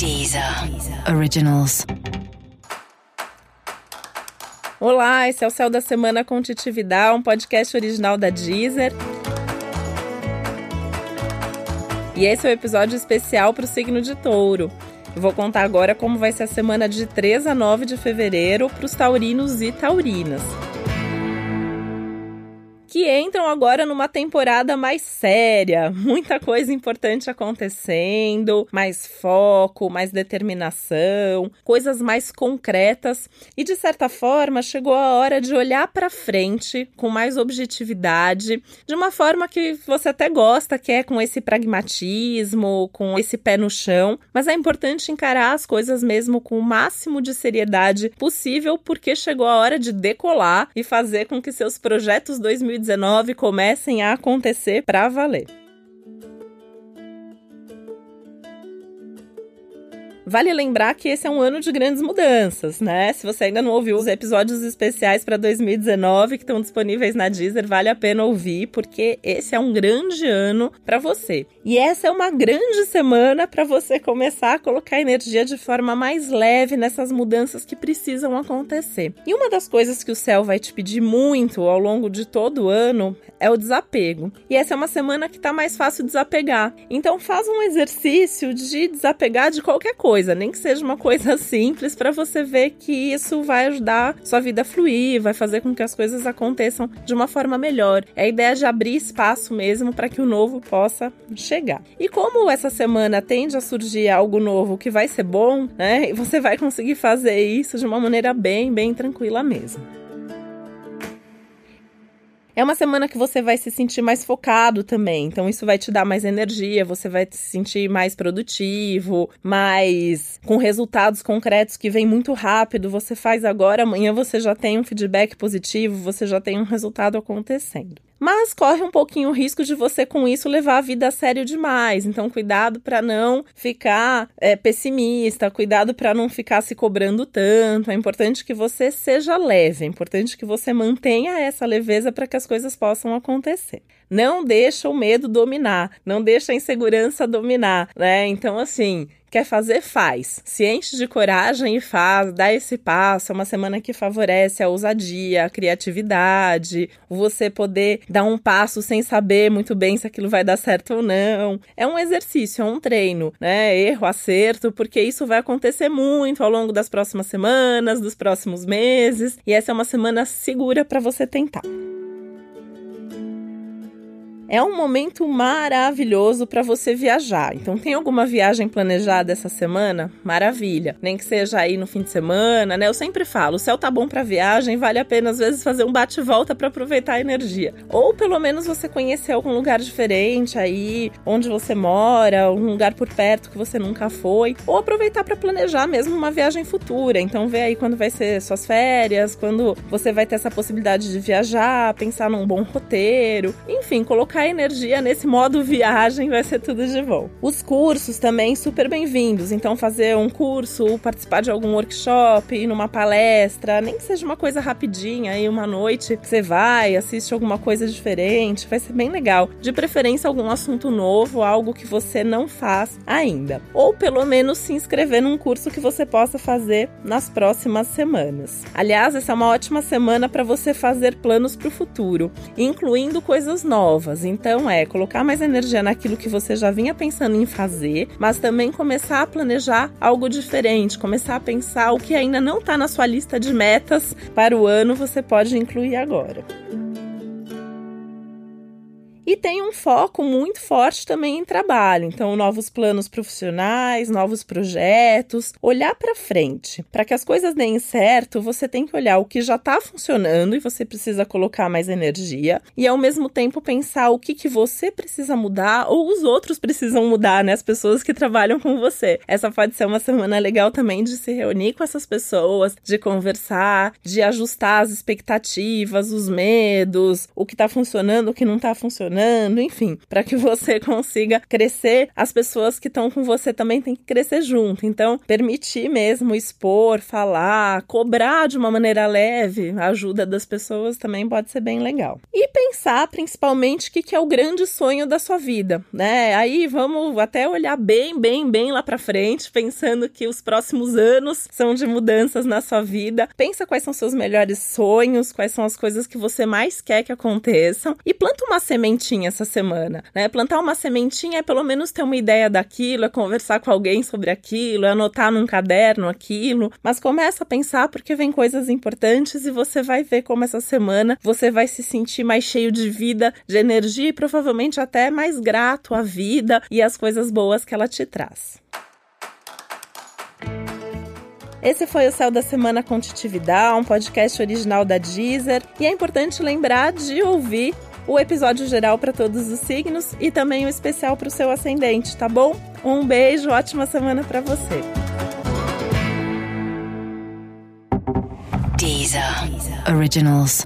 Deezer Originals. Olá, esse é o Céu da Semana com Titividade, um podcast original da Deezer. E esse é o um episódio especial para o signo de touro. Eu vou contar agora como vai ser a semana de 3 a 9 de fevereiro para os taurinos e taurinas que entram agora numa temporada mais séria, muita coisa importante acontecendo, mais foco, mais determinação, coisas mais concretas. E de certa forma chegou a hora de olhar para frente com mais objetividade, de uma forma que você até gosta, que é com esse pragmatismo, com esse pé no chão, mas é importante encarar as coisas mesmo com o máximo de seriedade possível, porque chegou a hora de decolar e fazer com que seus projetos 2019 2019 comecem a acontecer para valer. Vale lembrar que esse é um ano de grandes mudanças, né? Se você ainda não ouviu os episódios especiais para 2019 que estão disponíveis na Deezer, vale a pena ouvir, porque esse é um grande ano para você. E essa é uma grande semana para você começar a colocar energia de forma mais leve nessas mudanças que precisam acontecer. E uma das coisas que o céu vai te pedir muito ao longo de todo o ano é o desapego. E essa é uma semana que está mais fácil desapegar. Então faz um exercício de desapegar de qualquer coisa coisa, nem que seja uma coisa simples, para você ver que isso vai ajudar sua vida a fluir, vai fazer com que as coisas aconteçam de uma forma melhor. É a ideia de abrir espaço mesmo para que o novo possa chegar. E como essa semana tende a surgir algo novo que vai ser bom, né? Você vai conseguir fazer isso de uma maneira bem, bem tranquila mesmo. É uma semana que você vai se sentir mais focado também, então isso vai te dar mais energia, você vai se sentir mais produtivo, mais com resultados concretos que vêm muito rápido. Você faz agora, amanhã você já tem um feedback positivo, você já tem um resultado acontecendo mas corre um pouquinho o risco de você com isso levar a vida a sério demais. Então, cuidado para não ficar é, pessimista, cuidado para não ficar se cobrando tanto. É importante que você seja leve, é importante que você mantenha essa leveza para que as coisas possam acontecer. Não deixa o medo dominar, não deixa a insegurança dominar, né? Então, assim, Quer fazer? Faz. Se enche de coragem e faz, dá esse passo. É uma semana que favorece a ousadia, a criatividade, você poder dar um passo sem saber muito bem se aquilo vai dar certo ou não. É um exercício, é um treino, né? Erro, acerto, porque isso vai acontecer muito ao longo das próximas semanas, dos próximos meses, e essa é uma semana segura para você tentar. É um momento maravilhoso para você viajar. Então, tem alguma viagem planejada essa semana? Maravilha. Nem que seja aí no fim de semana, né? Eu sempre falo, o céu tá bom para viagem, vale a pena às vezes fazer um bate-volta para aproveitar a energia. Ou pelo menos você conhecer algum lugar diferente aí, onde você mora, um lugar por perto que você nunca foi, ou aproveitar para planejar mesmo uma viagem futura. Então, vê aí quando vai ser suas férias, quando você vai ter essa possibilidade de viajar, pensar num bom roteiro, enfim, colocar colocar energia nesse modo viagem, vai ser tudo de bom. Os cursos também super bem-vindos. Então, fazer um curso, participar de algum workshop, ir numa palestra, nem que seja uma coisa rapidinha, aí uma noite você vai, assiste alguma coisa diferente, vai ser bem legal. De preferência, algum assunto novo, algo que você não faz ainda. Ou pelo menos se inscrever num curso que você possa fazer nas próximas semanas. Aliás, essa é uma ótima semana para você fazer planos para o futuro, incluindo coisas novas. Então é colocar mais energia naquilo que você já vinha pensando em fazer, mas também começar a planejar algo diferente, começar a pensar o que ainda não está na sua lista de metas para o ano, você pode incluir agora e tem um foco muito forte também em trabalho. Então, novos planos profissionais, novos projetos, olhar para frente. Para que as coisas deem certo, você tem que olhar o que já está funcionando e você precisa colocar mais energia e ao mesmo tempo pensar o que que você precisa mudar ou os outros precisam mudar, né? As pessoas que trabalham com você. Essa pode ser uma semana legal também de se reunir com essas pessoas, de conversar, de ajustar as expectativas, os medos, o que está funcionando, o que não está funcionando enfim, para que você consiga crescer. As pessoas que estão com você também têm que crescer junto. Então, permitir mesmo expor, falar, cobrar de uma maneira leve, a ajuda das pessoas também pode ser bem legal. E pensar principalmente o que, que é o grande sonho da sua vida, né? Aí vamos até olhar bem, bem, bem lá para frente, pensando que os próximos anos são de mudanças na sua vida. Pensa quais são seus melhores sonhos, quais são as coisas que você mais quer que aconteçam e planta uma sementinha essa semana, né? Plantar uma sementinha é pelo menos ter uma ideia daquilo, é conversar com alguém sobre aquilo, é anotar num caderno aquilo, mas começa a pensar porque vem coisas importantes e você vai ver como essa semana você vai se sentir mais cheio de vida, de energia e provavelmente até mais grato à vida e às coisas boas que ela te traz. Esse foi o Céu da Semana com Titividade, um podcast original da Deezer. E é importante lembrar de ouvir o episódio geral para todos os signos e também o especial para o seu ascendente, tá bom? Um beijo, ótima semana para você. Deezer. Originals.